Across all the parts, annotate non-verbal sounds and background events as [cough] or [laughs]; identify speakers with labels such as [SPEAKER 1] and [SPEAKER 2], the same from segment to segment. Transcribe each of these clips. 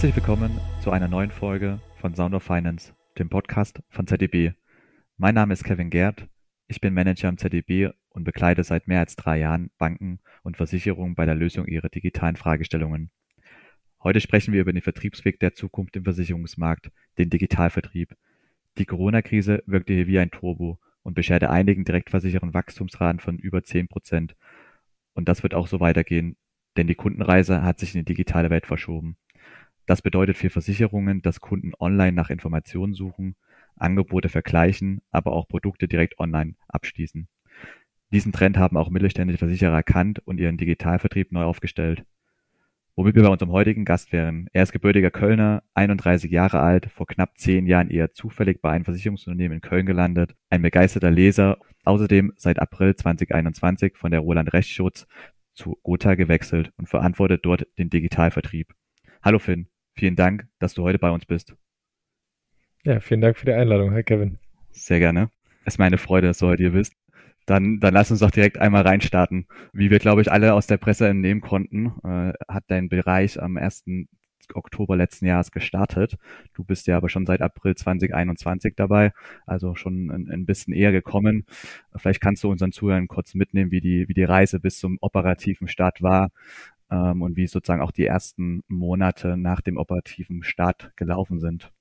[SPEAKER 1] Herzlich willkommen zu einer neuen Folge von Sound of Finance, dem Podcast von ZDB. Mein Name ist Kevin Gerd, ich bin Manager am ZDB und begleite seit mehr als drei Jahren Banken und Versicherungen bei der Lösung ihrer digitalen Fragestellungen. Heute sprechen wir über den Vertriebsweg der Zukunft im Versicherungsmarkt, den Digitalvertrieb. Die Corona-Krise wirkte hier wie ein Turbo und bescherte einigen Direktversicherern Wachstumsraten von über 10 Prozent. Und das wird auch so weitergehen, denn die Kundenreise hat sich in die digitale Welt verschoben. Das bedeutet für Versicherungen, dass Kunden online nach Informationen suchen, Angebote vergleichen, aber auch Produkte direkt online abschließen. Diesen Trend haben auch mittelständische Versicherer erkannt und ihren Digitalvertrieb neu aufgestellt. Womit wir bei unserem heutigen Gast wären. Er ist gebürtiger Kölner, 31 Jahre alt, vor knapp zehn Jahren eher zufällig bei einem Versicherungsunternehmen in Köln gelandet, ein begeisterter Leser, außerdem seit April 2021 von der Roland Rechtsschutz zu Gotha gewechselt und verantwortet dort den Digitalvertrieb. Hallo Finn. Vielen Dank, dass du heute bei uns bist.
[SPEAKER 2] Ja, vielen Dank für die Einladung. Hi Kevin.
[SPEAKER 1] Sehr gerne. Es ist meine Freude, dass du heute hier bist. Dann, dann lass uns doch direkt einmal reinstarten. Wie wir, glaube ich, alle aus der Presse entnehmen konnten, äh, hat dein Bereich am 1. Oktober letzten Jahres gestartet. Du bist ja aber schon seit April 2021 dabei, also schon ein, ein bisschen eher gekommen. Vielleicht kannst du unseren Zuhörern kurz mitnehmen, wie die, wie die Reise bis zum operativen Start war, ähm, und wie sozusagen auch die ersten Monate nach dem operativen Start gelaufen sind.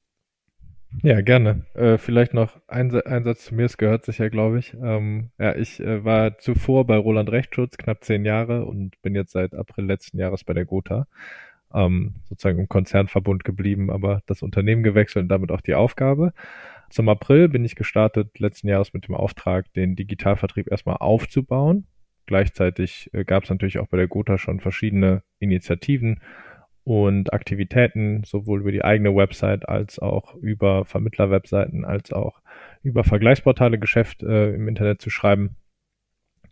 [SPEAKER 2] Ja, gerne. Äh, vielleicht noch ein, ein, Satz zu mir, es gehört sich ja, glaube ich. Ähm, ja, ich äh, war zuvor bei Roland Rechtsschutz knapp zehn Jahre und bin jetzt seit April letzten Jahres bei der Gotha. Ähm, sozusagen im Konzernverbund geblieben, aber das Unternehmen gewechselt und damit auch die Aufgabe. Zum April bin ich gestartet letzten Jahres mit dem Auftrag, den Digitalvertrieb erstmal aufzubauen Gleichzeitig äh, gab es natürlich auch bei der Gotha schon verschiedene Initiativen und Aktivitäten, sowohl über die eigene Website als auch über Vermittlerwebseiten, als auch über Vergleichsportale Geschäft äh, im Internet zu schreiben.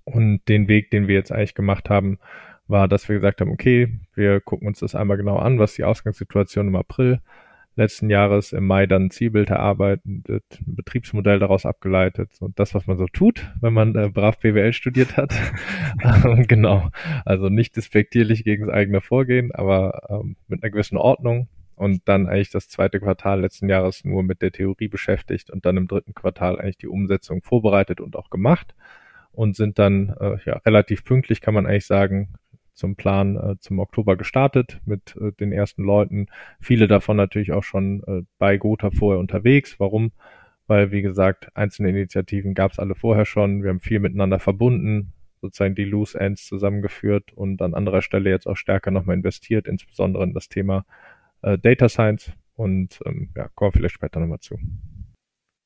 [SPEAKER 2] Und den Weg, den wir jetzt eigentlich gemacht haben, war, dass wir gesagt haben, okay, wir gucken uns das einmal genau an, was die Ausgangssituation im April letzten Jahres im Mai dann ein Zielbild erarbeitet, ein Betriebsmodell daraus abgeleitet und das, was man so tut, wenn man äh, brav BWL studiert hat. [laughs] [laughs] genau. Also nicht despektierlich gegen das eigene Vorgehen, aber ähm, mit einer gewissen Ordnung und dann eigentlich das zweite Quartal letzten Jahres nur mit der Theorie beschäftigt und dann im dritten Quartal eigentlich die Umsetzung vorbereitet und auch gemacht und sind dann äh, ja relativ pünktlich, kann man eigentlich sagen, zum Plan äh, zum Oktober gestartet mit äh, den ersten Leuten. Viele davon natürlich auch schon äh, bei Gotha vorher unterwegs. Warum? Weil, wie gesagt, einzelne Initiativen gab es alle vorher schon. Wir haben viel miteinander verbunden, sozusagen die Loose Ends zusammengeführt und an anderer Stelle jetzt auch stärker nochmal investiert, insbesondere in das Thema äh, Data Science. Und ähm, ja, kommen wir vielleicht später nochmal zu.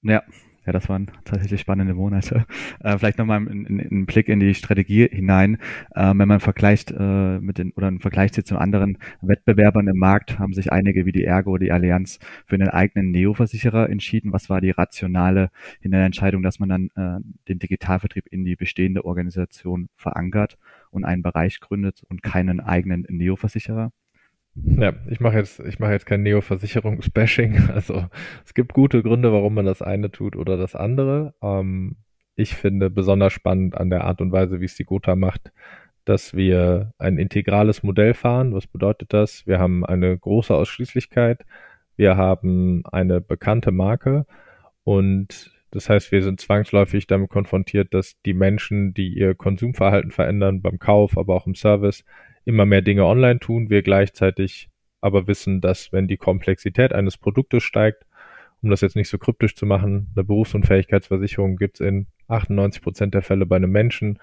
[SPEAKER 1] Ja, ja, das waren tatsächlich spannende Monate. [laughs] Äh, vielleicht nochmal einen Blick in die Strategie hinein. Äh, wenn man vergleicht äh, mit den oder einen Vergleich zu anderen Wettbewerbern im Markt, haben sich einige wie die Ergo, die Allianz für einen eigenen Neo-Versicherer entschieden. Was war die rationale in der Entscheidung, dass man dann äh, den Digitalvertrieb in die bestehende Organisation verankert und einen Bereich gründet und keinen eigenen Neo-Versicherer?
[SPEAKER 2] Ja, ich mache jetzt, ich jetzt kein Neo-Versicherungsbashing. [laughs] Also es gibt gute Gründe, warum man das eine tut oder das andere. Ähm, ich finde besonders spannend an der Art und Weise, wie es die Gotha macht, dass wir ein integrales Modell fahren. Was bedeutet das? Wir haben eine große Ausschließlichkeit, wir haben eine bekannte Marke und das heißt, wir sind zwangsläufig damit konfrontiert, dass die Menschen, die ihr Konsumverhalten verändern beim Kauf, aber auch im Service, immer mehr Dinge online tun, wir gleichzeitig aber wissen, dass wenn die Komplexität eines Produktes steigt, um das jetzt nicht so kryptisch zu machen, eine Berufsunfähigkeitsversicherung gibt es in 98 Prozent der Fälle bei einem Menschen,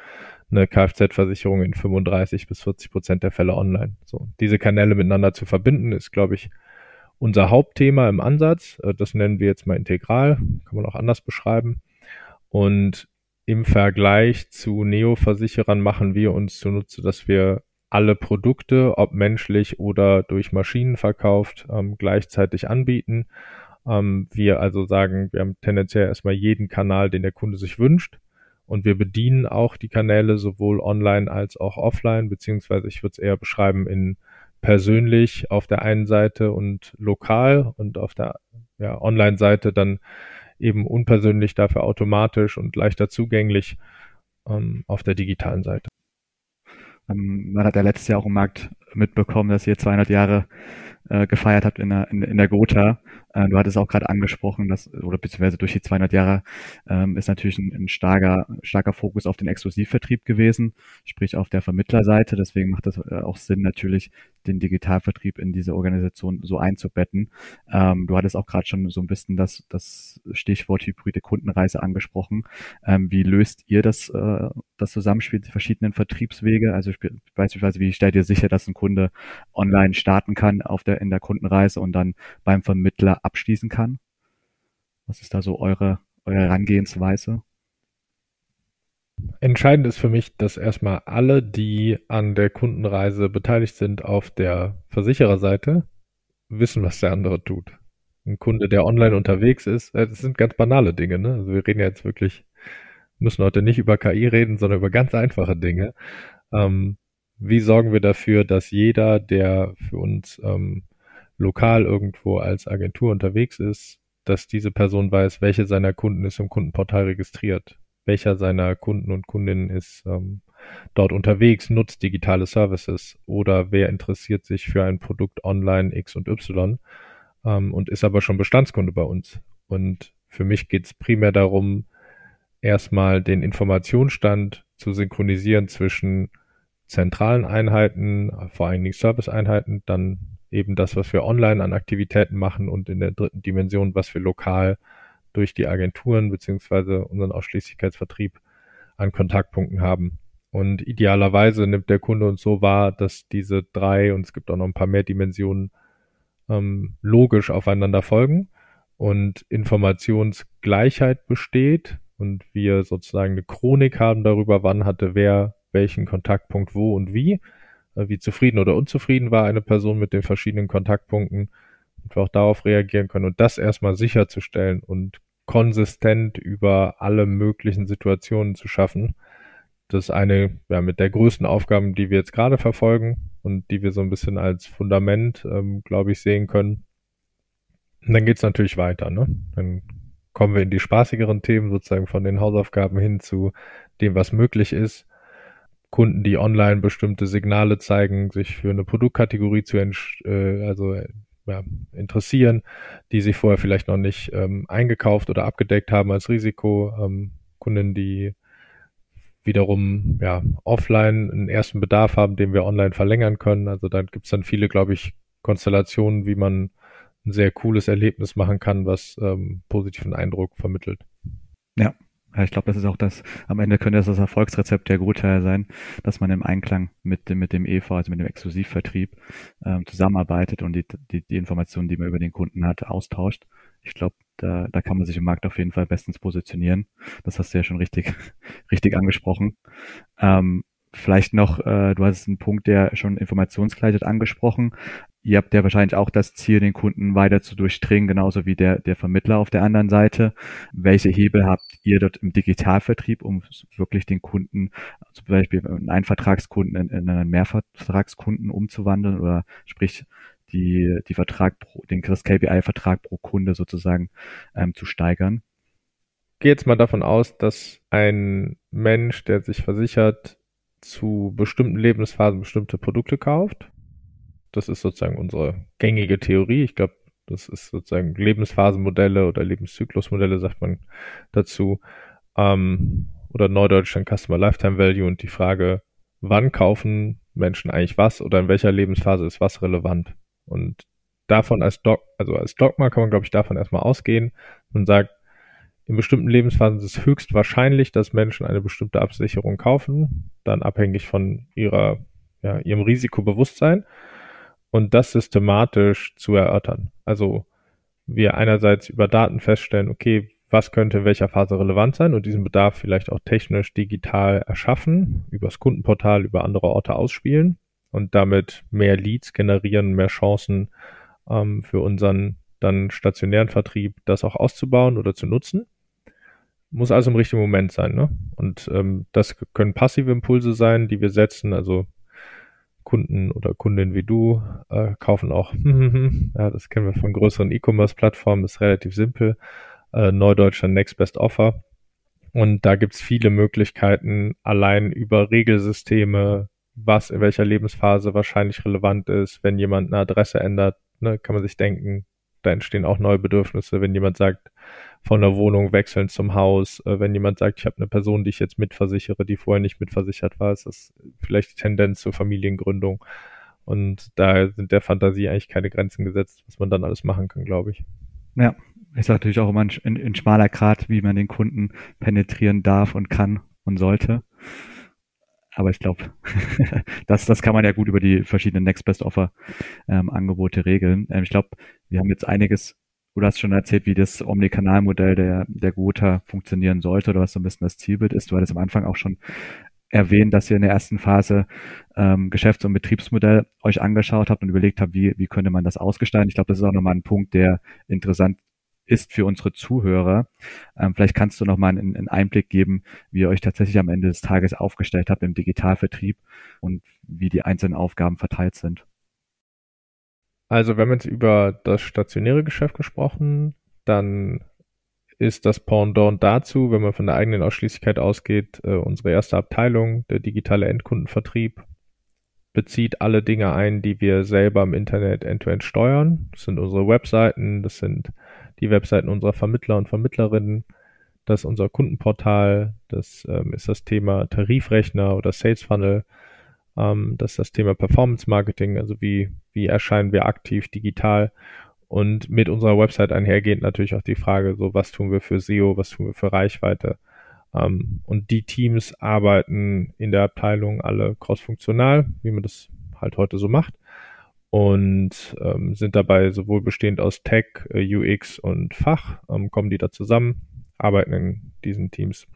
[SPEAKER 2] eine Kfz-Versicherung in 35 bis 40 Prozent der Fälle online. So, diese Kanäle miteinander zu verbinden, ist, glaube ich, unser Hauptthema im Ansatz. Äh, das nennen wir jetzt mal integral, kann man auch anders beschreiben. Und im Vergleich zu Neo-Versicherern machen wir uns zunutze, dass wir alle Produkte, ob menschlich oder durch Maschinen verkauft, ähm, gleichzeitig anbieten. Ähm, wir also sagen, wir haben tendenziell erstmal jeden Kanal, den der Kunde sich wünscht. Und wir bedienen auch die Kanäle sowohl online als auch offline, beziehungsweise ich würde es eher beschreiben in persönlich auf der einen Seite und lokal und auf der ja, Online-Seite dann eben unpersönlich, dafür automatisch und leichter zugänglich ähm, auf der digitalen Seite.
[SPEAKER 1] Ähm, man hat ja letztes Jahr auch im Markt mitbekommen, dass ihr 200 Jahre äh, gefeiert habt in der, in, in der Gotha. Äh, du hattest auch gerade angesprochen, dass, oder beziehungsweise durch die 200 Jahre ähm, ist natürlich ein, ein starker, starker Fokus auf den Exklusivvertrieb gewesen, sprich auf der Vermittlerseite. Deswegen macht das äh, auch Sinn, natürlich den Digitalvertrieb in diese Organisation so einzubetten. Ähm, du hattest auch gerade schon so ein bisschen das, das Stichwort hybride Kundenreise angesprochen. Ähm, wie löst ihr das, äh, das Zusammenspiel der verschiedenen Vertriebswege? Also beispielsweise, wie stellt ihr sicher, dass ein Kunde online starten kann auf der, in der Kundenreise und dann beim Vermittler abschließen kann? Was ist da so eure, eure Herangehensweise?
[SPEAKER 2] Entscheidend ist für mich, dass erstmal alle, die an der Kundenreise beteiligt sind auf der Versichererseite, wissen, was der andere tut. Ein Kunde, der online unterwegs ist, äh, das sind ganz banale Dinge, ne? Also wir reden ja jetzt wirklich, müssen heute nicht über KI reden, sondern über ganz einfache Dinge. Ähm, wie sorgen wir dafür, dass jeder, der für uns ähm, lokal irgendwo als Agentur unterwegs ist, dass diese Person weiß, welche seiner Kunden ist im Kundenportal registriert welcher seiner Kunden und Kundinnen ist ähm, dort unterwegs, nutzt digitale Services oder wer interessiert sich für ein Produkt online X und Y ähm, und ist aber schon Bestandskunde bei uns. Und für mich geht es primär darum, erstmal den Informationsstand zu synchronisieren zwischen zentralen Einheiten, vor allen Dingen Service-Einheiten, dann eben das, was wir online an Aktivitäten machen und in der dritten Dimension, was wir lokal durch die Agenturen beziehungsweise unseren Ausschließlichkeitsvertrieb an Kontaktpunkten haben. Und idealerweise nimmt der Kunde uns so wahr, dass diese drei, und es gibt auch noch ein paar mehr Dimensionen, ähm, logisch aufeinander folgen und Informationsgleichheit besteht und wir sozusagen eine Chronik haben darüber, wann hatte wer welchen Kontaktpunkt wo und wie, äh, wie zufrieden oder unzufrieden war eine Person mit den verschiedenen Kontaktpunkten und wir auch darauf reagieren können und das erstmal sicherzustellen und konsistent über alle möglichen Situationen zu schaffen. Das ist eine ja, mit der größten Aufgaben, die wir jetzt gerade verfolgen und die wir so ein bisschen als Fundament, ähm, glaube ich, sehen können. Und dann geht's natürlich weiter. Ne? Dann kommen wir in die spaßigeren Themen, sozusagen von den Hausaufgaben hin zu dem, was möglich ist. Kunden, die online bestimmte Signale zeigen, sich für eine Produktkategorie zu äh, also ja, interessieren, die sich vorher vielleicht noch nicht ähm, eingekauft oder abgedeckt haben als Risiko. Ähm, Kunden, die wiederum ja, offline einen ersten Bedarf haben, den wir online verlängern können. Also da gibt es dann viele, glaube ich, Konstellationen, wie man ein sehr cooles Erlebnis machen kann, was ähm, positiven Eindruck vermittelt.
[SPEAKER 1] Ja, ich glaube, das ist auch das, am Ende könnte das das Erfolgsrezept der Gutteil sein, dass man im Einklang mit dem, mit dem EV, also mit dem Exklusivvertrieb, ähm, zusammenarbeitet und die, die, die Informationen, die man über den Kunden hat, austauscht. Ich glaube, da, da kann man sich im Markt auf jeden Fall bestens positionieren. Das hast du ja schon richtig, [laughs] richtig angesprochen. Ähm, Vielleicht noch, äh, du hast einen Punkt, der schon Informationsgleichheit angesprochen. Ihr habt ja wahrscheinlich auch das Ziel, den Kunden weiter zu durchdringen, genauso wie der, der Vermittler auf der anderen Seite. Welche Hebel habt ihr dort im Digitalvertrieb, um wirklich den Kunden, zum Beispiel einen Einvertragskunden in, in einen Mehrvertragskunden umzuwandeln oder sprich die, die Vertrag pro, den KPI-Vertrag pro Kunde sozusagen ähm, zu steigern?
[SPEAKER 2] Gehe jetzt mal davon aus, dass ein Mensch, der sich versichert, zu bestimmten Lebensphasen bestimmte Produkte kauft das ist sozusagen unsere gängige Theorie. Ich glaube, das ist sozusagen Lebensphasenmodelle oder Lebenszyklusmodelle, sagt man dazu. Ähm, oder Neudeutsch dann Customer Lifetime Value und die Frage, wann kaufen Menschen eigentlich was oder in welcher Lebensphase ist was relevant? Und davon als Dog, also als Dogma kann man, glaube ich, davon erstmal ausgehen und sagt, in bestimmten Lebensphasen ist es höchst wahrscheinlich, dass Menschen eine bestimmte Absicherung kaufen, dann abhängig von ihrer, ja, ihrem Risikobewusstsein und das systematisch zu erörtern. Also wir einerseits über Daten feststellen, okay, was könnte in welcher Phase relevant sein und diesen Bedarf vielleicht auch technisch digital erschaffen, übers Kundenportal, über andere Orte ausspielen und damit mehr Leads generieren, mehr Chancen ähm, für unseren dann stationären Vertrieb, das auch auszubauen oder zu nutzen. Muss also im richtigen Moment sein. Ne? Und ähm, das können passive Impulse sein, die wir setzen. Also Kunden oder Kundinnen wie du äh, kaufen auch. [laughs] ja, das kennen wir von größeren E-Commerce-Plattformen, ist relativ simpel. Äh, Neudeutscher Next Best Offer. Und da gibt's viele Möglichkeiten, allein über Regelsysteme, was in welcher Lebensphase wahrscheinlich relevant ist. Wenn jemand eine Adresse ändert, ne, kann man sich denken, da entstehen auch neue Bedürfnisse. Wenn jemand sagt, von der Wohnung wechseln zum Haus, äh, wenn jemand sagt, ich habe eine Person, die ich jetzt mitversichere, die vorher nicht mitversichert war, ist das vielleicht die Tendenz zur Familiengründung. Und da sind der Fantasie eigentlich keine Grenzen gesetzt, was man dann alles machen kann, glaube ich.
[SPEAKER 1] Ja, ist natürlich auch immer ein, ein, ein schmaler Grad, wie man den Kunden penetrieren darf und kann und sollte. Aber ich glaube, [laughs] das, das kann man ja gut über die verschiedenen Next Best Offer ähm, Angebote regeln. Ähm, ich glaube, wir haben jetzt einiges, du hast schon erzählt, wie das Omnikanalmodell der, der Gotha funktionieren sollte oder was so ein bisschen das Zielbild ist. Du hattest am Anfang auch schon erwähnt, dass ihr in der ersten Phase ähm, Geschäfts- und Betriebsmodell euch angeschaut habt und überlegt habt, wie, wie könnte man das ausgestalten. Ich glaube, das ist auch nochmal ein Punkt, der interessant ist für unsere Zuhörer. Ähm, vielleicht kannst du noch mal einen, einen, Einblick geben, wie ihr euch tatsächlich am Ende des Tages aufgestellt habt im Digitalvertrieb und wie die einzelnen Aufgaben verteilt sind.
[SPEAKER 2] Also wir haben jetzt über das stationäre Geschäft gesprochen, dann ist das Pendant dazu, wenn man von der eigenen Ausschließlichkeit ausgeht, äh, unsere erste Abteilung, der digitale Endkundenvertrieb, bezieht alle Dinge ein, die wir selber im Internet end-to-end -End steuern. Das sind unsere Webseiten, das sind die Webseiten unserer Vermittler und Vermittlerinnen, das ist unser Kundenportal, das ähm, ist das Thema Tarifrechner oder Sales Funnel, ähm, das ist das Thema Performance Marketing, also wie, wie erscheinen wir aktiv digital und mit unserer Website einhergehend natürlich auch die Frage, so was tun wir für SEO, was tun wir für Reichweite. Ähm, und die Teams arbeiten in der Abteilung alle crossfunktional, wie man das halt heute so macht und ähm, sind dabei sowohl bestehend aus Tech, äh, UX und Fach, ähm, kommen die da zusammen, arbeiten in diesen Teams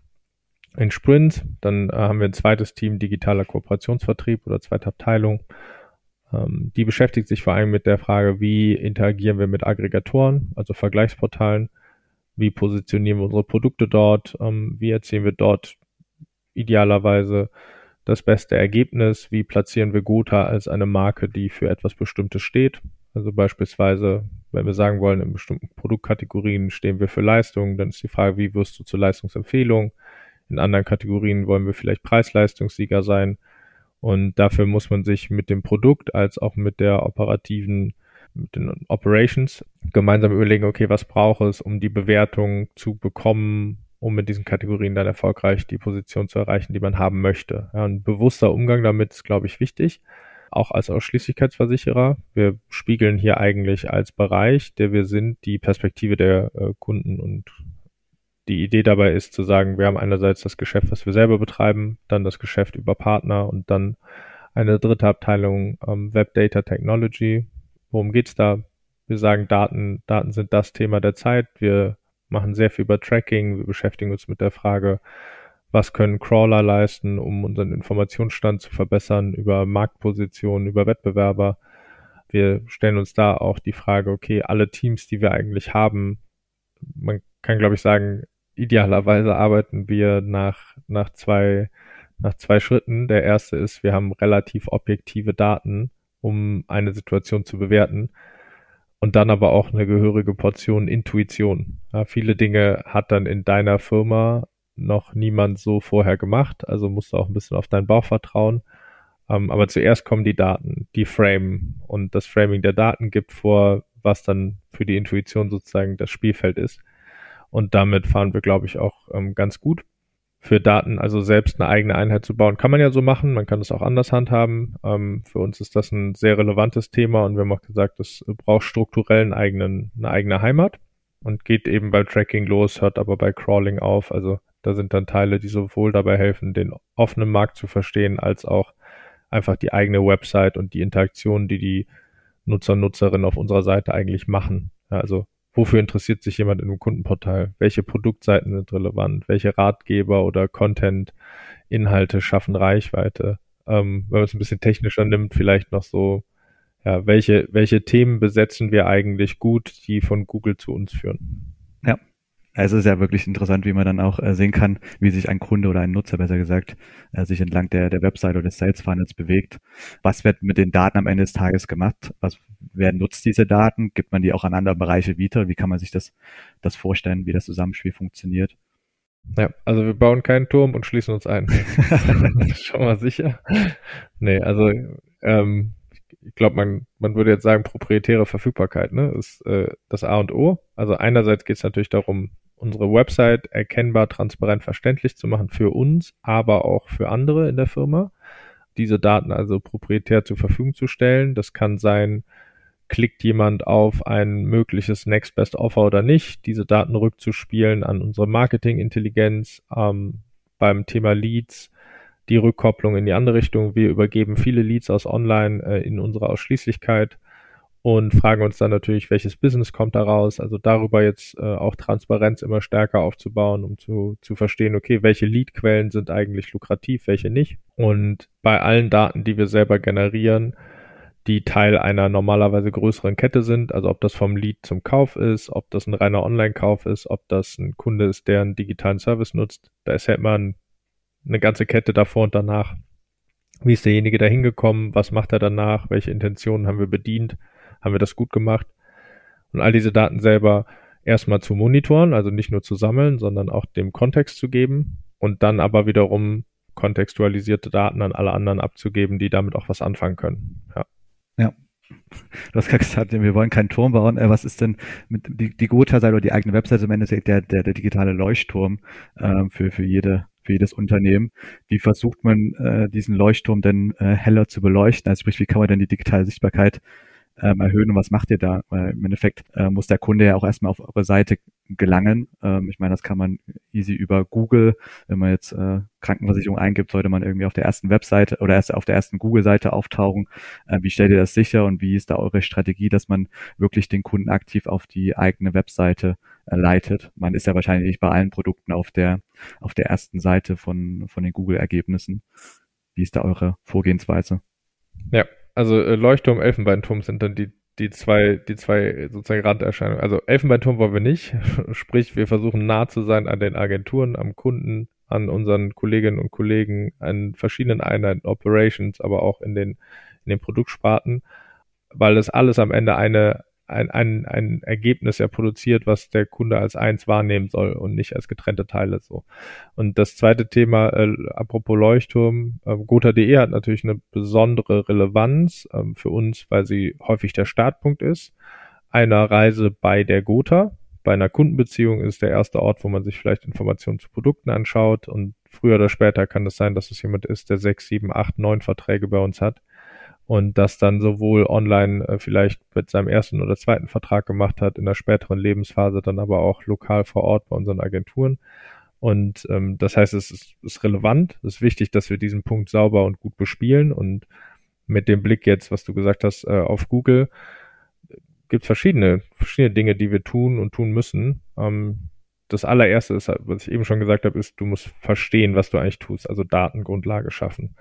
[SPEAKER 2] in Sprint. Dann äh, haben wir ein zweites Team digitaler Kooperationsvertrieb oder zweite Abteilung. Ähm, die beschäftigt sich vor allem mit der Frage, wie interagieren wir mit Aggregatoren, also Vergleichsportalen, wie positionieren wir unsere Produkte dort, ähm, wie erzielen wir dort idealerweise das beste Ergebnis, wie platzieren wir Gotha als eine Marke, die für etwas Bestimmtes steht. Also beispielsweise, wenn wir sagen wollen, in bestimmten Produktkategorien stehen wir für Leistung, dann ist die Frage, wie wirst du zur Leistungsempfehlung? In anderen Kategorien wollen wir vielleicht Preisleistungssieger sein. Und dafür muss man sich mit dem Produkt als auch mit der operativen, mit den Operations gemeinsam überlegen, okay, was braucht es, um die Bewertung zu bekommen, um mit diesen Kategorien dann erfolgreich die Position zu erreichen, die man haben möchte. Ja, ein bewusster Umgang damit ist, glaube ich, wichtig. Auch als Ausschließlichkeitsversicherer. Wir spiegeln hier eigentlich als Bereich, der wir sind, die Perspektive der äh, Kunden und die Idee dabei ist zu sagen, wir haben einerseits das Geschäft, was wir selber betreiben, dann das Geschäft über Partner und dann eine dritte Abteilung ähm, Web Data Technology. Worum geht's da? Wir sagen, Daten, Daten sind das Thema der Zeit. Wir machen sehr viel über Tracking, wir beschäftigen uns mit der Frage, was können Crawler leisten, um unseren Informationsstand zu verbessern, über Marktpositionen, über Wettbewerber. Wir stellen uns da auch die Frage, okay, alle Teams, die wir eigentlich haben, man kann, glaube ich, sagen, idealerweise arbeiten wir nach, nach zwei, nach zwei Schritten. Der erste ist, wir haben relativ objektive Daten, um eine Situation zu bewerten und dann aber auch eine gehörige Portion Intuition. Ja, viele Dinge hat dann in deiner Firma noch niemand so vorher gemacht, also musst du auch ein bisschen auf deinen Bauch vertrauen. Ähm, aber zuerst kommen die Daten, die Frame und das Framing der Daten gibt vor, was dann für die Intuition sozusagen das Spielfeld ist. Und damit fahren wir, glaube ich, auch ähm, ganz gut für Daten, also selbst eine eigene Einheit zu bauen, kann man ja so machen. Man kann das auch anders handhaben. Ähm, für uns ist das ein sehr relevantes Thema und wir haben auch gesagt, das braucht strukturell einen eigenen, eine eigene Heimat und geht eben bei Tracking los, hört aber bei Crawling auf. Also da sind dann Teile, die sowohl dabei helfen, den offenen Markt zu verstehen, als auch einfach die eigene Website und die Interaktion, die die Nutzer Nutzerinnen auf unserer Seite eigentlich machen. Also wofür interessiert sich jemand in einem Kundenportal? Welche Produktseiten sind relevant? Welche Ratgeber oder Content-Inhalte schaffen Reichweite? Ähm, wenn man es ein bisschen technischer nimmt, vielleicht noch so, ja, welche, welche Themen besetzen wir eigentlich gut, die von Google zu uns führen?
[SPEAKER 1] Also es ist ja wirklich interessant, wie man dann auch äh, sehen kann, wie sich ein Kunde oder ein Nutzer, besser gesagt, äh, sich entlang der, der Website oder des Sales Funnels bewegt. Was wird mit den Daten am Ende des Tages gemacht? Was, wer nutzt diese Daten? Gibt man die auch an andere Bereiche wieder? Wie kann man sich das, das vorstellen, wie das Zusammenspiel funktioniert?
[SPEAKER 2] Ja, also wir bauen keinen Turm und schließen uns ein. [laughs] Schon mal sicher. Nee, also ähm, ich glaube, man, man würde jetzt sagen, proprietäre Verfügbarkeit ne, ist äh, das A und O. Also einerseits geht es natürlich darum, unsere Website erkennbar, transparent, verständlich zu machen für uns, aber auch für andere in der Firma. Diese Daten also proprietär zur Verfügung zu stellen. Das kann sein, klickt jemand auf ein mögliches Next Best Offer oder nicht, diese Daten rückzuspielen an unsere Marketingintelligenz ähm, beim Thema Leads, die Rückkopplung in die andere Richtung. Wir übergeben viele Leads aus Online äh, in unsere Ausschließlichkeit und fragen uns dann natürlich, welches Business kommt daraus. Also darüber jetzt äh, auch Transparenz immer stärker aufzubauen, um zu, zu verstehen, okay, welche Leadquellen sind eigentlich lukrativ, welche nicht. Und bei allen Daten, die wir selber generieren, die Teil einer normalerweise größeren Kette sind, also ob das vom Lead zum Kauf ist, ob das ein reiner Online-Kauf ist, ob das ein Kunde ist, der einen digitalen Service nutzt, da ist immer ein, eine ganze Kette davor und danach. Wie ist derjenige da hingekommen? Was macht er danach? Welche Intentionen haben wir bedient? Haben wir das gut gemacht? Und all diese Daten selber erstmal zu monitoren, also nicht nur zu sammeln, sondern auch dem Kontext zu geben und dann aber wiederum kontextualisierte Daten an alle anderen abzugeben, die damit auch was anfangen können. Ja.
[SPEAKER 1] Ja. Du hast gerade gesagt, wir wollen keinen Turm bauen. Äh, was ist denn mit die, die Gotha-Seite oder die eigene Webseite im Endeffekt der, der, der digitale Leuchtturm äh, für, für jede für jedes Unternehmen. Wie versucht man äh, diesen Leuchtturm denn äh, heller zu beleuchten? Also sprich, wie kann man denn die digitale Sichtbarkeit ähm, erhöhen und was macht ihr da? Weil im Endeffekt äh, muss der Kunde ja auch erstmal auf eure Seite gelangen. Ähm, ich meine, das kann man easy über Google, wenn man jetzt äh, Krankenversicherung eingibt, sollte man irgendwie auf der ersten Webseite oder erst auf der ersten Google-Seite auftauchen. Äh, wie stellt ihr das sicher und wie ist da eure Strategie, dass man wirklich den Kunden aktiv auf die eigene Webseite äh, leitet? Man ist ja wahrscheinlich nicht bei allen Produkten auf der auf der ersten Seite von von den Google-Ergebnissen. Wie ist da eure Vorgehensweise?
[SPEAKER 2] Ja, also äh, Leuchtturm, Elfenbeinturm sind dann die, die zwei, die zwei sozusagen Randerscheinungen. Also Elfenbeinturm wollen wir nicht. [laughs] Sprich, wir versuchen nah zu sein an den Agenturen, am Kunden, an unseren Kolleginnen und Kollegen, an verschiedenen Einheiten, Operations, aber auch in den, in den Produktsparten, weil das alles am Ende eine ein, ein, ein Ergebnis ja produziert, was der Kunde als eins wahrnehmen soll und nicht als getrennte Teile so. Und das zweite Thema, äh, apropos Leuchtturm, äh, Gotha.de hat natürlich eine besondere Relevanz äh, für uns, weil sie häufig der Startpunkt ist einer Reise bei der Gotha. Bei einer Kundenbeziehung ist der erste Ort, wo man sich vielleicht Informationen zu Produkten anschaut und früher oder später kann es sein, dass es jemand ist, der sechs, sieben, acht, neun Verträge bei uns hat und das dann sowohl online äh, vielleicht mit seinem ersten oder zweiten Vertrag gemacht hat, in der späteren Lebensphase dann aber auch lokal vor Ort bei unseren Agenturen. Und ähm, das heißt, es ist, ist relevant, es ist wichtig, dass wir diesen Punkt sauber und gut bespielen. Und mit dem Blick jetzt, was du gesagt hast, äh, auf Google, gibt es verschiedene, verschiedene Dinge, die wir tun und tun müssen. Ähm, das allererste ist, was ich eben schon gesagt habe, ist, du musst verstehen, was du eigentlich tust, also Datengrundlage schaffen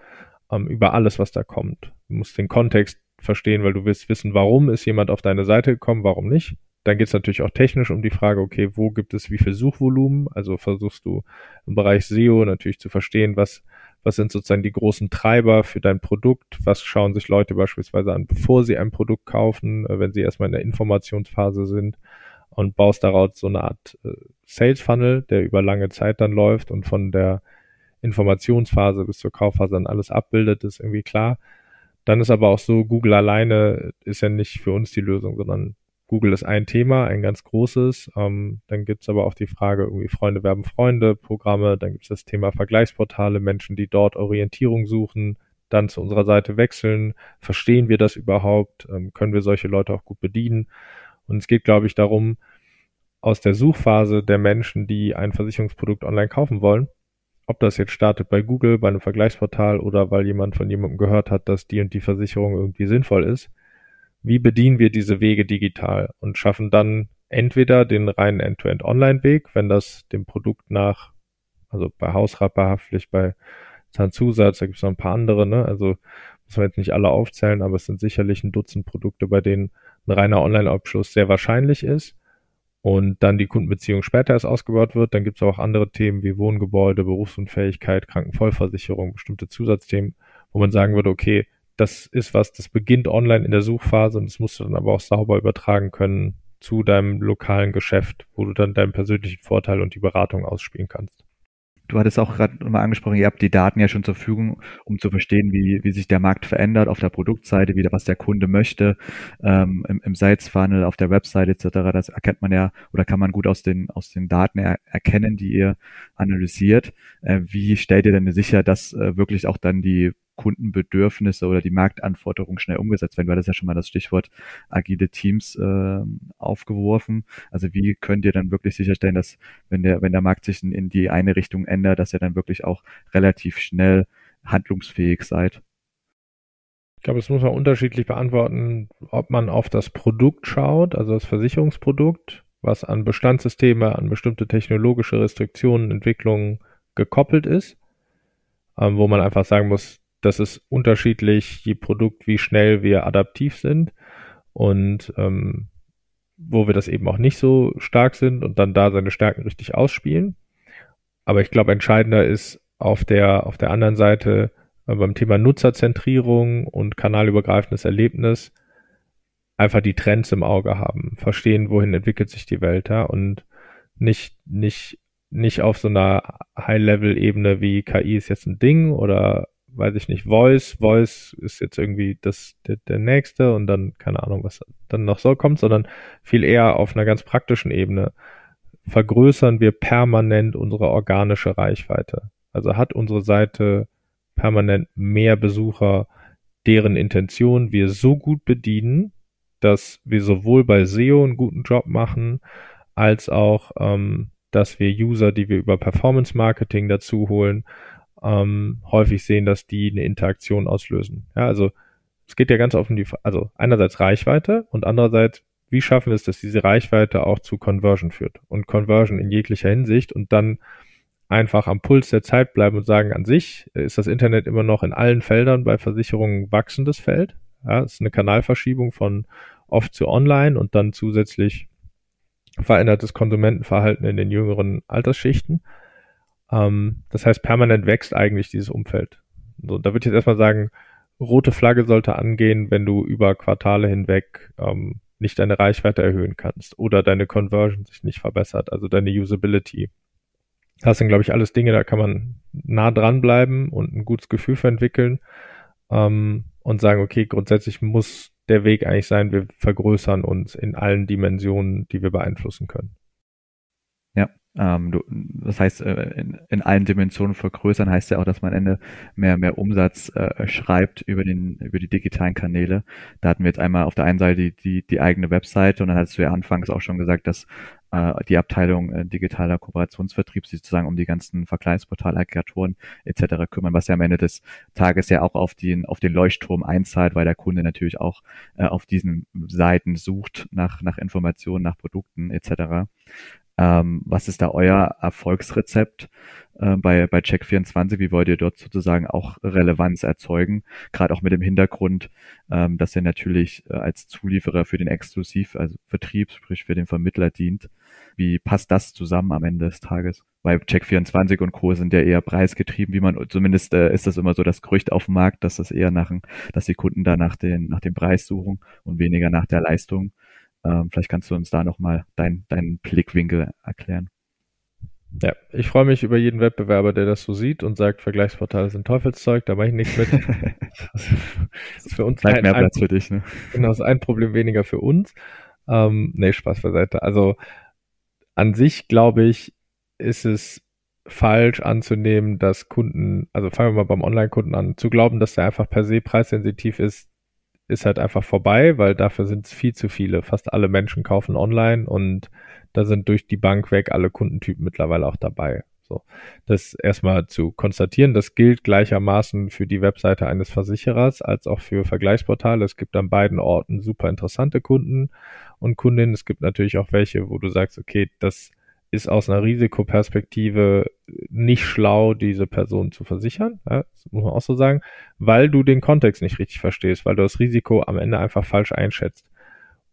[SPEAKER 2] ähm, über alles, was da kommt. Du musst den Kontext verstehen, weil du willst wissen, warum ist jemand auf deine Seite gekommen, warum nicht. Dann geht es natürlich auch technisch um die Frage, okay, wo gibt es wie viel Suchvolumen? Also versuchst du im Bereich SEO natürlich zu verstehen, was, was sind sozusagen die großen Treiber für dein Produkt? Was schauen sich Leute beispielsweise an, bevor sie ein Produkt kaufen, äh, wenn sie erstmal in der Informationsphase sind? Und baust daraus so eine Art äh, Sales Funnel, der über lange Zeit dann läuft und von der Informationsphase bis zur Kaufphase dann alles abbildet, ist irgendwie klar. Dann ist aber auch so, Google alleine ist ja nicht für uns die Lösung, sondern Google ist ein Thema, ein ganz großes. Ähm, dann gibt's aber auch die Frage, irgendwie Freunde werben Freunde, Programme, dann gibt's das Thema Vergleichsportale, Menschen, die dort Orientierung suchen, dann zu unserer Seite wechseln. Verstehen wir das überhaupt? Ähm, können wir solche Leute auch gut bedienen? Und es geht, glaube ich, darum, aus der Suchphase der Menschen, die ein Versicherungsprodukt online kaufen wollen, ob das jetzt startet bei Google, bei einem Vergleichsportal oder weil jemand von jemandem gehört hat, dass die und die Versicherung irgendwie sinnvoll ist. Wie bedienen wir diese Wege digital und schaffen dann entweder den reinen End-to-End-Online-Weg, wenn das dem Produkt nach, also bei Hausrat, bei Haftpflicht, bei Zahnzusatz, da gibt es noch ein paar andere, ne? Also muss man jetzt nicht alle aufzählen, aber es sind sicherlich ein Dutzend Produkte, bei denen ein reiner Online-Abschluss sehr wahrscheinlich ist und dann die Kundenbeziehung später erst ausgebaut wird. Dann gibt es auch andere Themen wie Wohngebäude, Berufsunfähigkeit, Krankenvollversicherung, bestimmte Zusatzthemen, wo man sagen würde, okay, das ist was, das beginnt online in der Suchphase und das musst du dann aber auch sauber übertragen können zu deinem lokalen Geschäft, wo du dann deinen persönlichen Vorteil und die Beratung ausspielen kannst.
[SPEAKER 1] Du hattest auch gerade mal angesprochen, ihr habt die Daten ja schon zur Verfügung, um zu verstehen, wie, wie sich der Markt verändert auf der Produktseite, wieder was der Kunde möchte, ähm, im, im Sales Funnel, auf der Website etc. Das erkennt man ja oder kann man gut aus den, aus den Daten er, erkennen, die ihr analysiert. Äh, wie stellt ihr denn sicher, dass äh, wirklich auch dann die Kundenbedürfnisse oder die Marktanforderungen schnell umgesetzt werden. weil das ja schon mal das Stichwort agile Teams äh, aufgeworfen. Also wie könnt ihr dann wirklich sicherstellen, dass wenn der, wenn der Markt sich in, in die eine Richtung ändert, dass ihr dann wirklich auch relativ schnell handlungsfähig seid?
[SPEAKER 2] Ich glaube, das muss man unterschiedlich beantworten, ob man auf das Produkt schaut, also das Versicherungsprodukt, was an Bestandssysteme, an bestimmte technologische Restriktionen, Entwicklungen gekoppelt ist, ähm, wo man einfach sagen muss, das ist unterschiedlich, je Produkt, wie schnell wir adaptiv sind und ähm, wo wir das eben auch nicht so stark sind und dann da seine Stärken richtig ausspielen. Aber ich glaube, entscheidender ist auf der, auf der anderen Seite äh, beim Thema Nutzerzentrierung und kanalübergreifendes Erlebnis einfach die Trends im Auge haben, verstehen, wohin entwickelt sich die Welt ja, und nicht, nicht, nicht auf so einer High-Level-Ebene wie KI ist jetzt ein Ding oder weiß ich nicht, Voice, Voice ist jetzt irgendwie das, der, der nächste und dann, keine Ahnung, was dann noch so kommt, sondern viel eher auf einer ganz praktischen Ebene vergrößern wir permanent unsere organische Reichweite. Also hat unsere Seite permanent mehr Besucher, deren Intention wir so gut bedienen, dass wir sowohl bei SEO einen guten Job machen, als auch, ähm, dass wir User, die wir über Performance Marketing dazu holen, ähm, häufig sehen, dass die eine Interaktion auslösen. Ja, also es geht ja ganz offen die, also einerseits Reichweite und andererseits, wie schaffen wir es, dass diese Reichweite auch zu Conversion führt und Conversion in jeglicher Hinsicht und dann einfach am Puls der Zeit bleiben und sagen, an sich ist das Internet immer noch in allen Feldern bei Versicherungen wachsendes Feld. Ja, es ist eine Kanalverschiebung von oft zu online und dann zusätzlich verändertes Konsumentenverhalten in den jüngeren Altersschichten. Ähm, das heißt, permanent wächst eigentlich dieses Umfeld. So, da würde ich jetzt erstmal sagen, rote Flagge sollte angehen, wenn du über Quartale hinweg ähm, nicht deine Reichweite erhöhen kannst oder deine Conversion sich nicht verbessert, also deine Usability. Das sind, glaube ich, alles Dinge, da kann man nah dran bleiben und ein gutes Gefühl für entwickeln ähm, und sagen, okay, grundsätzlich muss der Weg eigentlich sein, wir vergrößern uns in allen Dimensionen, die wir beeinflussen können.
[SPEAKER 1] Ähm, du, das heißt, äh, in, in allen Dimensionen vergrößern heißt ja auch, dass man am Ende mehr, mehr Umsatz äh, schreibt über den, über die digitalen Kanäle. Da hatten wir jetzt einmal auf der einen Seite die, die, die eigene Webseite und dann hattest du ja anfangs auch schon gesagt, dass äh, die Abteilung äh, digitaler Kooperationsvertrieb sich sozusagen um die ganzen Vergleichsportal-Aggregatoren etc. kümmern, was ja am Ende des Tages ja auch auf den, auf den Leuchtturm einzahlt, weil der Kunde natürlich auch äh, auf diesen Seiten sucht nach, nach Informationen, nach Produkten etc. Ähm, was ist da euer Erfolgsrezept äh, bei, bei Check24? Wie wollt ihr dort sozusagen auch Relevanz erzeugen? Gerade auch mit dem Hintergrund, ähm, dass ihr natürlich äh, als Zulieferer für den Exklusiv, also Vertrieb, sprich für den Vermittler dient. Wie passt das zusammen am Ende des Tages? Weil Check24 und Co. sind ja eher preisgetrieben, wie man, zumindest äh, ist das immer so das Gerücht auf dem Markt, dass das eher nach, dass die Kunden da nach, den, nach dem Preis suchen und weniger nach der Leistung. Ähm, vielleicht kannst du uns da nochmal dein, deinen Blickwinkel erklären.
[SPEAKER 2] Ja, ich freue mich über jeden Wettbewerber, der das so sieht und sagt, Vergleichsportale sind Teufelszeug, da mache ich nichts mit. [laughs] das ist für uns
[SPEAKER 1] Bleibt ein, mehr Platz ein, für dich, ne?
[SPEAKER 2] Genau, ist ein Problem weniger für uns. Ähm, nee, Spaß beiseite. Also an sich, glaube ich, ist es falsch anzunehmen, dass Kunden, also fangen wir mal beim Online-Kunden an, zu glauben, dass der einfach per se preissensitiv ist, ist halt einfach vorbei, weil dafür sind es viel zu viele. Fast alle Menschen kaufen online und da sind durch die Bank weg alle Kundentypen mittlerweile auch dabei. So, das erstmal zu konstatieren, das gilt gleichermaßen für die Webseite eines Versicherers als auch für Vergleichsportale. Es gibt an beiden Orten super interessante Kunden und Kundinnen. Es gibt natürlich auch welche, wo du sagst, okay, das ist aus einer Risikoperspektive nicht schlau, diese Person zu versichern. Ja, das muss man auch so sagen, weil du den Kontext nicht richtig verstehst, weil du das Risiko am Ende einfach falsch einschätzt.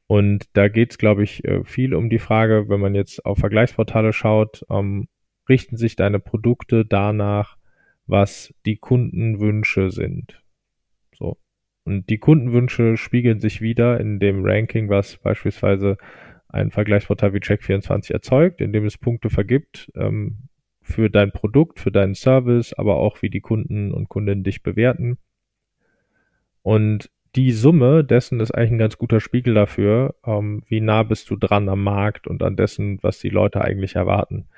[SPEAKER 2] Und da geht es, glaube ich, äh, viel um die Frage, wenn man jetzt auf Vergleichsportale schaut, ähm, richten sich deine Produkte danach, was die Kundenwünsche sind. So. Und die Kundenwünsche spiegeln sich wieder in dem Ranking, was beispielsweise ein Vergleichsportal wie Check24 erzeugt, indem es Punkte vergibt, ähm, für dein Produkt, für deinen Service, aber auch wie die Kunden und Kundinnen dich bewerten. Und die Summe dessen ist eigentlich ein ganz guter Spiegel dafür, ähm, wie nah bist du dran am Markt und an dessen, was die Leute eigentlich erwarten.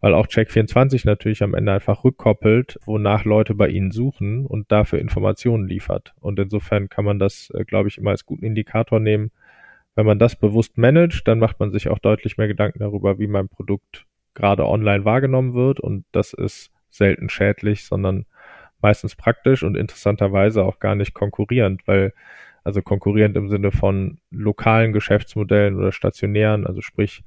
[SPEAKER 2] Weil auch Check24 natürlich am Ende einfach rückkoppelt, wonach Leute bei ihnen suchen und dafür Informationen liefert. Und insofern kann man das, äh, glaube ich, immer als guten Indikator nehmen. Wenn man das bewusst managt, dann macht man sich auch deutlich mehr Gedanken darüber, wie mein Produkt gerade online wahrgenommen wird. Und das ist selten schädlich, sondern meistens praktisch und interessanterweise auch gar nicht konkurrierend, weil also konkurrierend im Sinne von lokalen Geschäftsmodellen oder stationären, also sprich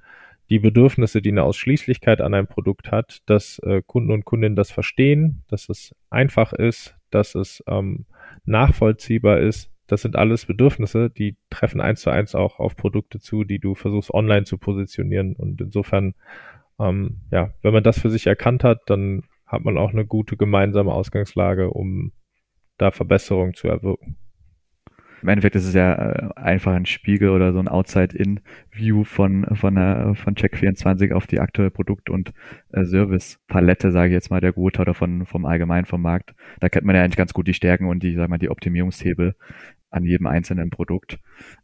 [SPEAKER 2] die Bedürfnisse, die eine Ausschließlichkeit an ein Produkt hat, dass äh, Kunden und Kundinnen das verstehen, dass es einfach ist, dass es ähm, nachvollziehbar ist. Das sind alles Bedürfnisse, die treffen eins zu eins auch auf Produkte zu, die du versuchst online zu positionieren. Und insofern, ähm, ja, wenn man das für sich erkannt hat, dann hat man auch eine gute gemeinsame Ausgangslage, um da Verbesserungen zu erwirken.
[SPEAKER 1] Im Endeffekt ist es ja äh, einfach ein Spiegel oder so ein Outside-In-View von, von, von Check24 auf die aktuelle Produkt- und äh, Service-Palette, sage ich jetzt mal, der Gute oder von, vom Allgemeinen vom Markt. Da kennt man ja eigentlich ganz gut die Stärken und die, sag mal, die Optimierungshebel an jedem einzelnen Produkt.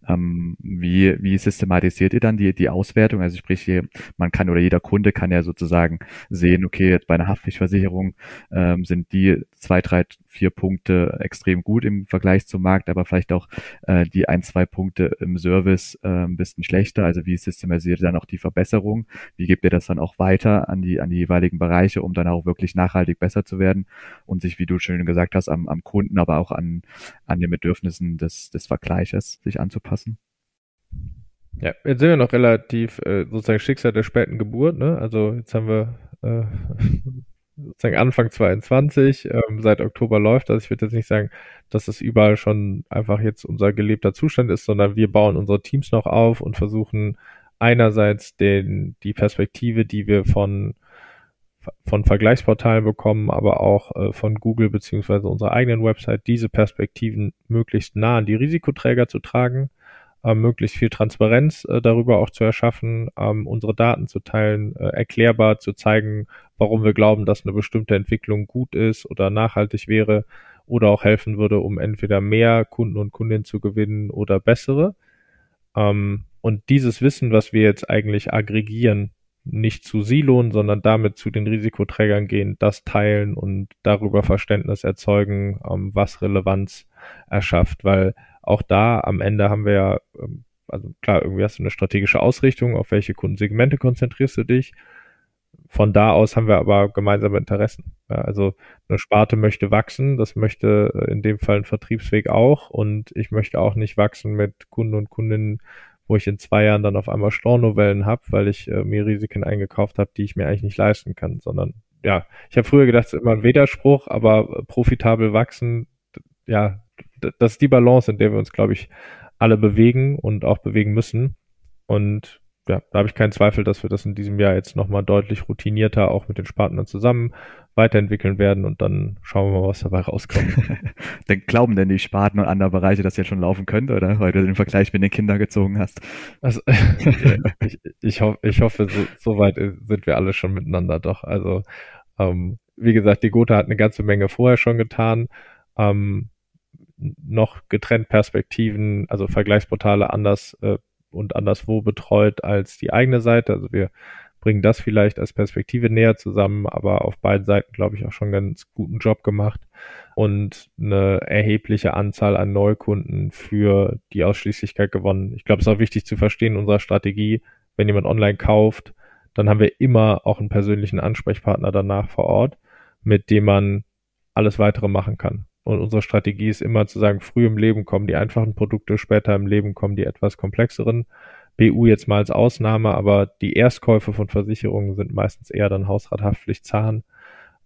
[SPEAKER 1] Ähm, wie, wie systematisiert ihr dann die, die Auswertung? Also sprich, man kann oder jeder Kunde kann ja sozusagen sehen, okay, jetzt bei einer Haftpflichtversicherung ähm, sind die zwei, drei, vier Punkte extrem gut im Vergleich zum Markt, aber vielleicht auch äh, die ein, zwei Punkte im Service äh, ein bisschen schlechter. Also wie systematisiert ihr dann auch die Verbesserung? Wie gebt ihr das dann auch weiter an die, an die jeweiligen Bereiche, um dann auch wirklich nachhaltig besser zu werden und sich, wie du schön gesagt hast, am, am Kunden, aber auch an, an den Bedürfnissen des, des Vergleiches sich anzupassen?
[SPEAKER 2] Ja, jetzt sind wir noch relativ äh, sozusagen Schicksal der späten Geburt, ne? Also jetzt haben wir äh, sozusagen Anfang 22, ähm, seit Oktober läuft das. Ich würde jetzt nicht sagen, dass es überall schon einfach jetzt unser gelebter Zustand ist, sondern wir bauen unsere Teams noch auf und versuchen einerseits den, die Perspektive, die wir von von Vergleichsportalen bekommen, aber auch äh, von Google beziehungsweise unserer eigenen Website, diese Perspektiven möglichst nah an die Risikoträger zu tragen, möglichst viel Transparenz äh, darüber auch zu erschaffen, ähm, unsere Daten zu teilen, äh, erklärbar zu zeigen, warum wir glauben, dass eine bestimmte Entwicklung gut ist oder nachhaltig wäre oder auch helfen würde, um entweder mehr Kunden und Kundinnen zu gewinnen oder bessere. Ähm, und dieses Wissen, was wir jetzt eigentlich aggregieren, nicht zu Siloen, sondern damit zu den Risikoträgern gehen, das teilen und darüber Verständnis erzeugen, ähm, was Relevanz erschafft, weil auch da am Ende haben wir ja, ähm, also klar, irgendwie hast du eine strategische Ausrichtung, auf welche Kundensegmente konzentrierst du dich. Von da aus haben wir aber gemeinsame Interessen. Ja, also eine Sparte möchte wachsen, das möchte äh, in dem Fall ein Vertriebsweg auch und ich möchte auch nicht wachsen mit Kunden und Kundinnen, wo ich in zwei Jahren dann auf einmal Stornovellen habe, weil ich äh, mir Risiken eingekauft habe, die ich mir eigentlich nicht leisten kann, sondern ja, ich habe früher gedacht, es ist immer ein Widerspruch, aber profitabel wachsen, ja, das ist die Balance, in der wir uns, glaube ich, alle bewegen und auch bewegen müssen. Und ja, da habe ich keinen Zweifel, dass wir das in diesem Jahr jetzt nochmal deutlich routinierter auch mit den Partnern zusammen weiterentwickeln werden und dann schauen wir mal, was dabei rauskommt. [laughs]
[SPEAKER 1] denn glauben denn die Sparten und andere Bereiche, dass jetzt schon laufen könnte, oder? Weil du den Vergleich mit den Kindern gezogen hast.
[SPEAKER 2] Also, [laughs] ich, ich, ho ich hoffe, so, so weit sind wir alle schon miteinander doch. Also, ähm, wie gesagt, die Gotha hat eine ganze Menge vorher schon getan. Ähm, noch getrennt Perspektiven, also Vergleichsportale anders äh, und anderswo betreut als die eigene Seite. Also wir bringen das vielleicht als Perspektive näher zusammen, aber auf beiden Seiten, glaube ich, auch schon ganz guten Job gemacht und eine erhebliche Anzahl an Neukunden für die Ausschließlichkeit gewonnen. Ich glaube, es ist auch wichtig zu verstehen, unserer Strategie, wenn jemand online kauft, dann haben wir immer auch einen persönlichen Ansprechpartner danach vor Ort, mit dem man alles weitere machen kann. Und unsere Strategie ist immer zu sagen, früh im Leben kommen die einfachen Produkte, später im Leben kommen die etwas komplexeren. BU jetzt mal als Ausnahme, aber die Erstkäufe von Versicherungen sind meistens eher dann Hausrathaftpflicht, Zahn,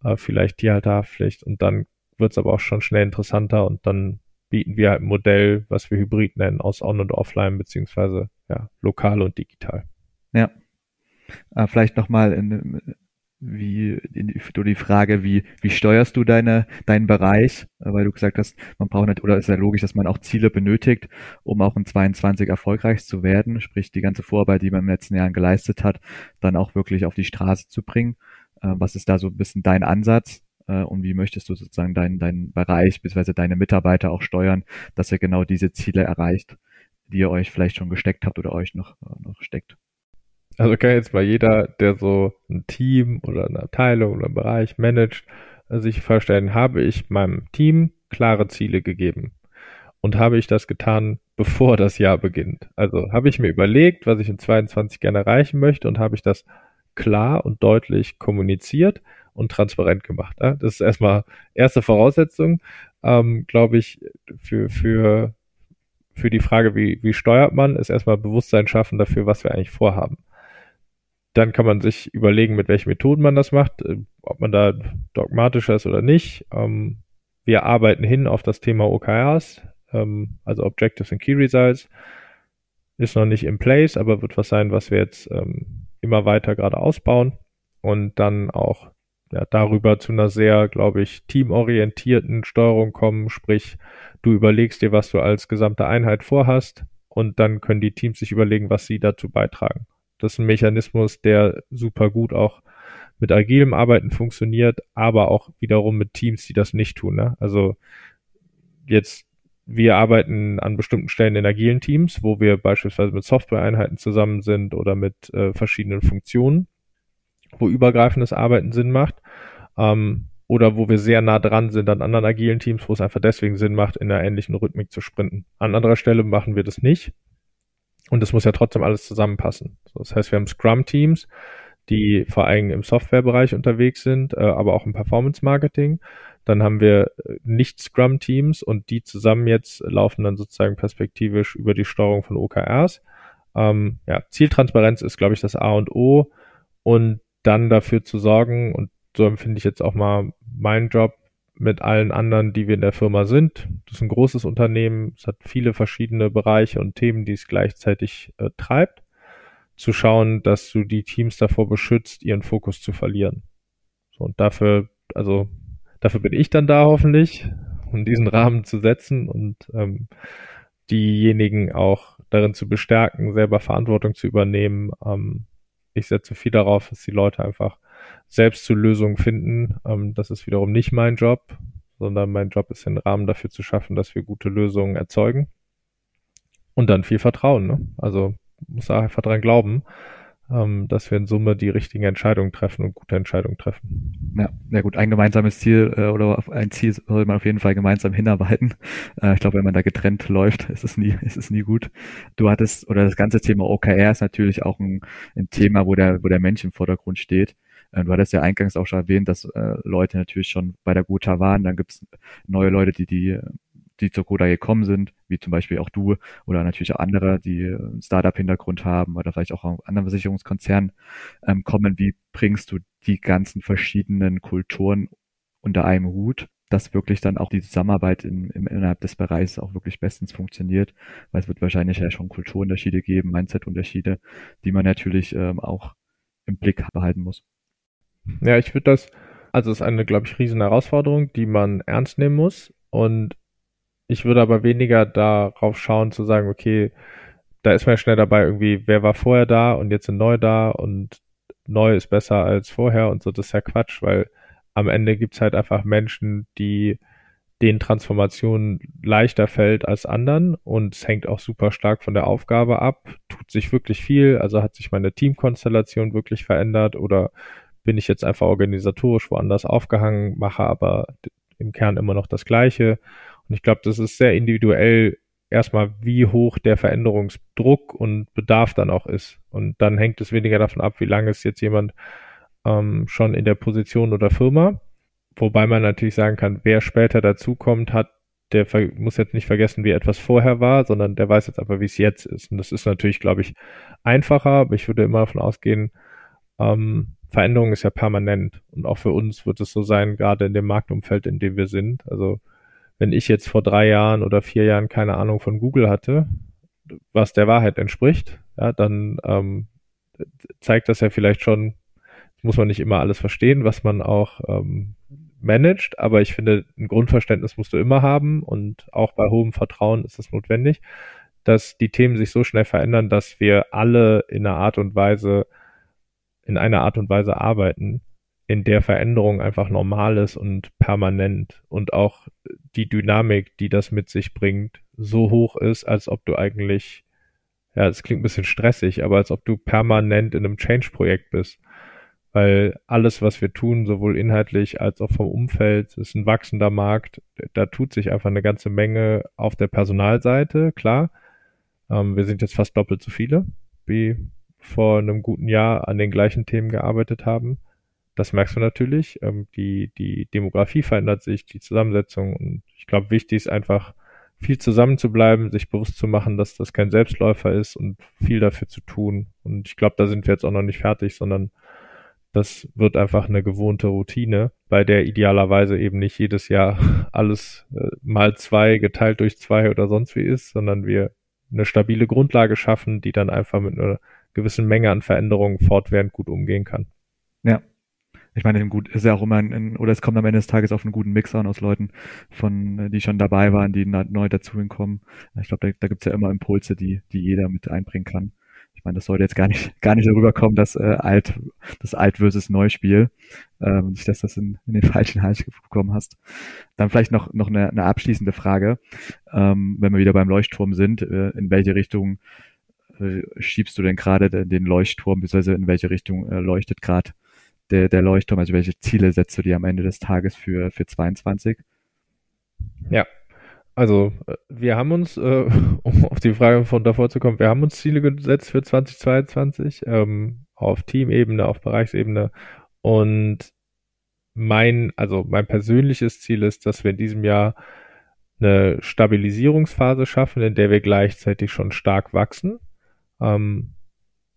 [SPEAKER 2] äh, vielleicht Tierhalterhaftpflicht und dann wird es aber auch schon schnell interessanter und dann bieten wir halt ein Modell, was wir Hybrid nennen, aus On- und Offline, beziehungsweise ja, lokal und digital.
[SPEAKER 1] Ja. Äh, vielleicht nochmal in, wie du die Frage, wie, wie steuerst du deine, deinen Bereich, weil du gesagt hast, man braucht nicht, oder ist ja logisch, dass man auch Ziele benötigt, um auch in 22 erfolgreich zu werden, sprich die ganze Vorarbeit, die man in den letzten Jahren geleistet hat, dann auch wirklich auf die Straße zu bringen. Äh, was ist da so ein bisschen dein Ansatz? Äh, und wie möchtest du sozusagen deinen, deinen Bereich bzw. deine Mitarbeiter auch steuern, dass ihr genau diese Ziele erreicht, die ihr euch vielleicht schon gesteckt habt oder euch noch, noch steckt?
[SPEAKER 2] Also kann jetzt mal jeder, der so ein Team oder eine Abteilung oder einen Bereich managt, sich vorstellen, habe ich meinem Team klare Ziele gegeben und habe ich das getan, bevor das Jahr beginnt. Also habe ich mir überlegt, was ich in 22 gerne erreichen möchte und habe ich das klar und deutlich kommuniziert und transparent gemacht. Das ist erstmal erste Voraussetzung, ähm, glaube ich, für, für, für die Frage, wie, wie steuert man, ist erstmal Bewusstsein schaffen dafür, was wir eigentlich vorhaben. Dann kann man sich überlegen, mit welchen Methoden man das macht, äh, ob man da dogmatischer ist oder nicht. Ähm, wir arbeiten hin auf das Thema OKRs, ähm, also Objectives and Key Results. Ist noch nicht in place, aber wird was sein, was wir jetzt ähm, immer weiter gerade ausbauen und dann auch ja, darüber zu einer sehr, glaube ich, teamorientierten Steuerung kommen. Sprich, du überlegst dir, was du als gesamte Einheit vorhast und dann können die Teams sich überlegen, was sie dazu beitragen. Das ist ein Mechanismus, der super gut auch mit agilem Arbeiten funktioniert, aber auch wiederum mit Teams, die das nicht tun. Ne? Also jetzt, wir arbeiten an bestimmten Stellen in agilen Teams, wo wir beispielsweise mit Software-Einheiten zusammen sind oder mit äh, verschiedenen Funktionen wo übergreifendes Arbeiten Sinn macht. Ähm, oder wo wir sehr nah dran sind an anderen agilen Teams, wo es einfach deswegen Sinn macht, in einer ähnlichen Rhythmik zu sprinten. An anderer Stelle machen wir das nicht. Und es muss ja trotzdem alles zusammenpassen. Das heißt, wir haben Scrum-Teams, die vor allem im Softwarebereich unterwegs sind, äh, aber auch im Performance-Marketing. Dann haben wir äh, nicht Scrum-Teams und die zusammen jetzt laufen dann sozusagen perspektivisch über die Steuerung von OKRs. Ähm, ja, Zieltransparenz ist, glaube ich, das A und O. Und dann dafür zu sorgen, und so empfinde ich jetzt auch mal meinen Job mit allen anderen, die wir in der Firma sind. Das ist ein großes Unternehmen, es hat viele verschiedene Bereiche und Themen, die es gleichzeitig äh, treibt, zu schauen, dass du die Teams davor beschützt, ihren Fokus zu verlieren. So, und dafür, also dafür bin ich dann da hoffentlich, um diesen Rahmen zu setzen und ähm, diejenigen auch darin zu bestärken, selber Verantwortung zu übernehmen, ähm, ich setze viel darauf, dass die Leute einfach selbst zu Lösungen finden. Ähm, das ist wiederum nicht mein Job, sondern mein Job ist, den Rahmen dafür zu schaffen, dass wir gute Lösungen erzeugen. Und dann viel Vertrauen. Ne? Also muss einfach dran glauben, ähm, dass wir in Summe die richtigen Entscheidungen treffen und gute Entscheidungen treffen.
[SPEAKER 1] Ja, ja gut, ein gemeinsames Ziel äh, oder ein Ziel soll man auf jeden Fall gemeinsam hinarbeiten. Äh, ich glaube, wenn man da getrennt läuft, ist es nie, [laughs] ist es nie gut. Du hattest, oder das ganze Thema OKR ist natürlich auch ein, ein Thema, wo der, wo der Mensch im Vordergrund steht. Äh, du hattest ja eingangs auch schon erwähnt, dass äh, Leute natürlich schon bei der Gotha waren. Dann gibt es neue Leute, die die die zur Coda gekommen sind, wie zum Beispiel auch du oder natürlich auch andere, die einen Startup-Hintergrund haben oder vielleicht auch aus anderen Versicherungskonzernen ähm, kommen. Wie bringst du die ganzen verschiedenen Kulturen unter einem Hut, dass wirklich dann auch die Zusammenarbeit in, im, innerhalb des Bereichs auch wirklich bestens funktioniert, weil es wird wahrscheinlich ja schon Kulturunterschiede geben, Mindset-Unterschiede, die man natürlich ähm, auch im Blick behalten muss.
[SPEAKER 2] Ja, ich würde das, also es ist eine, glaube ich, riesen Herausforderung, die man ernst nehmen muss. Und ich würde aber weniger darauf schauen, zu sagen, okay, da ist man schnell dabei, irgendwie, wer war vorher da und jetzt sind neu da und neu ist besser als vorher und so, das ist ja Quatsch, weil am Ende gibt's halt einfach Menschen, die den Transformationen leichter fällt als anderen und es hängt auch super stark von der Aufgabe ab. Tut sich wirklich viel, also hat sich meine Teamkonstellation wirklich verändert oder bin ich jetzt einfach organisatorisch woanders aufgehangen, mache aber im Kern immer noch das Gleiche und ich glaube, das ist sehr individuell erstmal, wie hoch der Veränderungsdruck und Bedarf dann auch ist. Und dann hängt es weniger davon ab, wie lange ist jetzt jemand ähm, schon in der Position oder Firma. Wobei man natürlich sagen kann, wer später dazukommt, hat, der muss jetzt nicht vergessen, wie etwas vorher war, sondern der weiß jetzt aber, wie es jetzt ist. Und das ist natürlich, glaube ich, einfacher, aber ich würde immer davon ausgehen, ähm, Veränderung ist ja permanent. Und auch für uns wird es so sein, gerade in dem Marktumfeld, in dem wir sind. Also wenn ich jetzt vor drei Jahren oder vier Jahren keine Ahnung von Google hatte, was der Wahrheit entspricht, ja, dann ähm, zeigt das ja vielleicht schon, muss man nicht immer alles verstehen, was man auch ähm, managt, aber ich finde, ein Grundverständnis musst du immer haben und auch bei hohem Vertrauen ist es notwendig, dass die Themen sich so schnell verändern, dass wir alle in einer Art und Weise, in einer Art und Weise arbeiten, in der Veränderung einfach normal ist und permanent und auch die Dynamik, die das mit sich bringt, so hoch ist, als ob du eigentlich, ja, es klingt ein bisschen stressig, aber als ob du permanent in einem Change-Projekt bist. Weil alles, was wir tun, sowohl inhaltlich als auch vom Umfeld, ist ein wachsender Markt. Da tut sich einfach eine ganze Menge auf der Personalseite, klar. Ähm, wir sind jetzt fast doppelt so viele, wie vor einem guten Jahr an den gleichen Themen gearbeitet haben. Das merkst du natürlich. Ähm, die, die Demografie verändert sich, die Zusammensetzung. Und ich glaube, wichtig ist einfach, viel zusammen zu bleiben, sich bewusst zu machen, dass das kein Selbstläufer ist und viel dafür zu tun. Und ich glaube, da sind wir jetzt auch noch nicht fertig, sondern das wird einfach eine gewohnte Routine, bei der idealerweise eben nicht jedes Jahr [laughs] alles äh, mal zwei geteilt durch zwei oder sonst wie ist, sondern wir eine stabile Grundlage schaffen, die dann einfach mit einer gewissen Menge an Veränderungen fortwährend gut umgehen kann.
[SPEAKER 1] Ja, ich meine, gut, ist ja auch immer ein, ein, oder es kommt am Ende des Tages auf einen guten Mix an aus Leuten, von, äh, die schon dabei waren, die neu dazugekommen. Ich glaube, da, da gibt es ja immer Impulse, die, die jeder mit einbringen kann. Ich meine, das sollte jetzt gar nicht, [laughs] gar nicht darüber kommen, dass äh, alt, das Alt versus Neuspiel, ähm, nicht, dass das in, in den falschen Hals bekommen hast. Dann vielleicht noch, noch eine, eine abschließende Frage, ähm, wenn wir wieder beim Leuchtturm sind, äh, in welche Richtung schiebst du denn gerade den Leuchtturm, beziehungsweise in welche Richtung äh, leuchtet gerade der, der Leuchtturm? Also welche Ziele setzt du dir am Ende des Tages für, für 22?
[SPEAKER 2] Ja, also äh, wir haben uns, äh, [laughs] um auf die Frage von davor zu kommen, wir haben uns Ziele gesetzt für 2022 ähm, auf Teamebene, auf Bereichsebene und mein, also mein persönliches Ziel ist, dass wir in diesem Jahr eine Stabilisierungsphase schaffen, in der wir gleichzeitig schon stark wachsen. Ähm,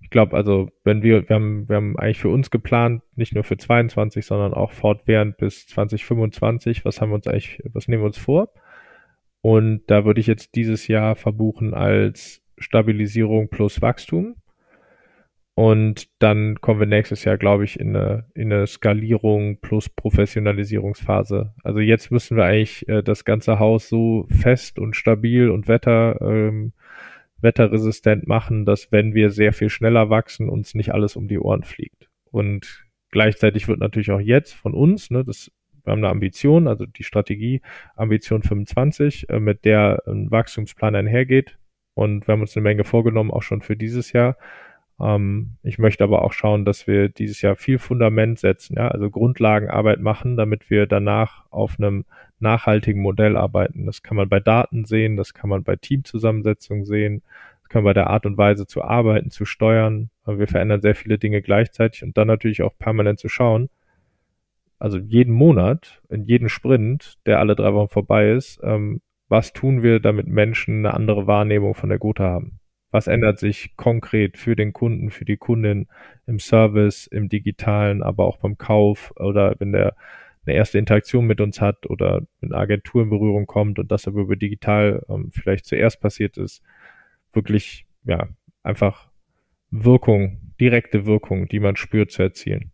[SPEAKER 2] ich glaube, also wenn wir, wir haben, wir haben eigentlich für uns geplant, nicht nur für 22, sondern auch fortwährend bis 2025. Was haben wir uns eigentlich, was nehmen wir uns vor? Und da würde ich jetzt dieses Jahr verbuchen als Stabilisierung plus Wachstum. Und dann kommen wir nächstes Jahr, glaube ich, in eine, in eine Skalierung plus Professionalisierungsphase. Also jetzt müssen wir eigentlich äh, das ganze Haus so fest und stabil und Wetter ähm, wetterresistent machen, dass wenn wir sehr viel schneller wachsen, uns nicht alles um die Ohren fliegt. Und gleichzeitig wird natürlich auch jetzt von uns, ne, das, wir haben eine Ambition, also die Strategie Ambition 25, äh, mit der ein Wachstumsplan einhergeht. Und wir haben uns eine Menge vorgenommen, auch schon für dieses Jahr. Ähm, ich möchte aber auch schauen, dass wir dieses Jahr viel Fundament setzen, ja, also Grundlagenarbeit machen, damit wir danach auf einem nachhaltigen Modell arbeiten. Das kann man bei Daten sehen, das kann man bei Teamzusammensetzung sehen, das kann man bei der Art und Weise zu arbeiten, zu steuern. Wir verändern sehr viele Dinge gleichzeitig und dann natürlich auch permanent zu schauen. Also jeden Monat, in jedem Sprint, der alle drei Wochen vorbei ist, ähm, was tun wir, damit Menschen eine andere Wahrnehmung von der Gute haben? Was ändert sich konkret für den Kunden, für die Kundin im Service, im Digitalen, aber auch beim Kauf oder wenn der eine erste Interaktion mit uns hat oder mit einer Agentur in Berührung kommt und das aber über digital ähm, vielleicht zuerst passiert ist, wirklich, ja, einfach Wirkung, direkte Wirkung, die man spürt, zu erzielen.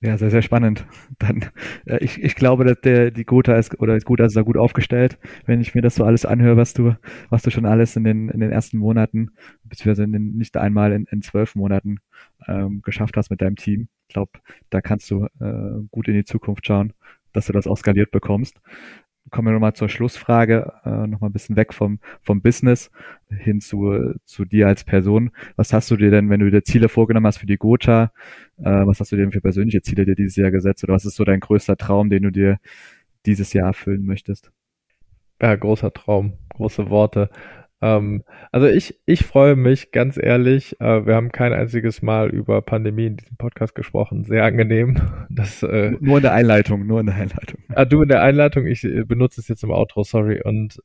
[SPEAKER 1] Ja, sehr, sehr spannend. [laughs] Dann, äh, ich, ich glaube, dass der, die Gotha ist, oder ist da gut aufgestellt, wenn ich mir das so alles anhöre, was du, was du schon alles in den, in den ersten Monaten, beziehungsweise in den, nicht einmal in, in zwölf Monaten ähm, geschafft hast mit deinem Team. Ich glaube, da kannst du äh, gut in die Zukunft schauen, dass du das auch skaliert bekommst kommen wir nochmal zur Schlussfrage, äh, nochmal ein bisschen weg vom, vom Business hin zu, zu dir als Person. Was hast du dir denn, wenn du dir Ziele vorgenommen hast für die Gotha, äh, was hast du dir denn für persönliche Ziele dir dieses Jahr gesetzt oder was ist so dein größter Traum, den du dir dieses Jahr erfüllen möchtest?
[SPEAKER 2] Ja, großer Traum, große Worte. Ähm, also ich, ich freue mich, ganz ehrlich, äh, wir haben kein einziges Mal über Pandemie in diesem Podcast gesprochen. Sehr angenehm. [laughs] Das,
[SPEAKER 1] äh, nur in der Einleitung, nur in der Einleitung.
[SPEAKER 2] Ah, du in der Einleitung, ich äh, benutze es jetzt im Outro, sorry. Und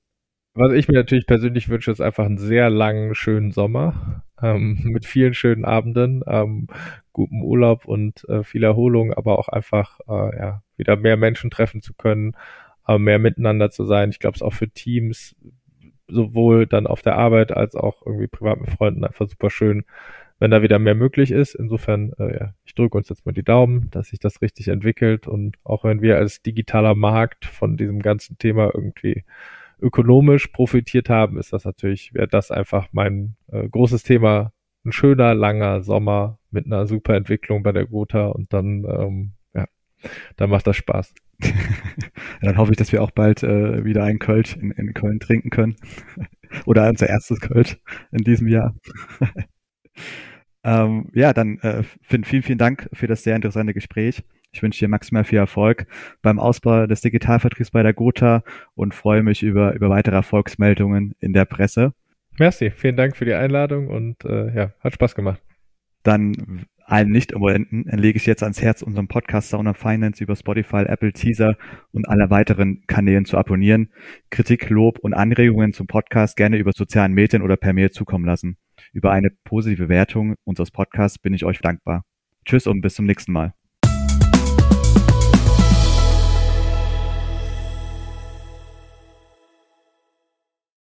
[SPEAKER 2] was ich mir natürlich persönlich wünsche, ist einfach einen sehr langen, schönen Sommer ähm, [laughs] mit vielen schönen Abenden, ähm, gutem Urlaub und äh, viel Erholung, aber auch einfach äh, ja, wieder mehr Menschen treffen zu können, äh, mehr miteinander zu sein. Ich glaube, es ist auch für Teams sowohl dann auf der Arbeit als auch irgendwie privat mit Freunden einfach super schön, wenn da wieder mehr möglich ist. Insofern, äh, ja, ich drücke uns jetzt mal die Daumen, dass sich das richtig entwickelt und auch wenn wir als digitaler Markt von diesem ganzen Thema irgendwie ökonomisch profitiert haben, ist das natürlich, wäre das einfach mein äh, großes Thema. Ein schöner, langer Sommer mit einer super Entwicklung bei der Gotha und dann, ähm, ja, dann macht das Spaß. [laughs]
[SPEAKER 1] dann hoffe ich, dass wir auch bald äh, wieder einen Kölsch in, in Köln trinken können. [laughs] Oder unser erstes Kölsch in diesem Jahr. [laughs] ähm, ja, dann äh, Finn, vielen, vielen Dank für das sehr interessante Gespräch. Ich wünsche dir maximal viel Erfolg beim Ausbau des Digitalvertriebs bei der Gotha und freue mich über, über weitere Erfolgsmeldungen in der Presse.
[SPEAKER 2] Merci, vielen Dank für die Einladung und äh, ja, hat Spaß gemacht.
[SPEAKER 1] Dann allen Nicht-Abonnenten lege ich jetzt ans Herz, unseren Podcast Sound of Finance über Spotify, Apple, Teaser und alle weiteren Kanälen zu abonnieren. Kritik, Lob und Anregungen zum Podcast gerne über sozialen Medien oder per Mail zukommen lassen. Über eine positive Wertung unseres Podcasts bin ich euch dankbar. Tschüss und bis zum nächsten Mal.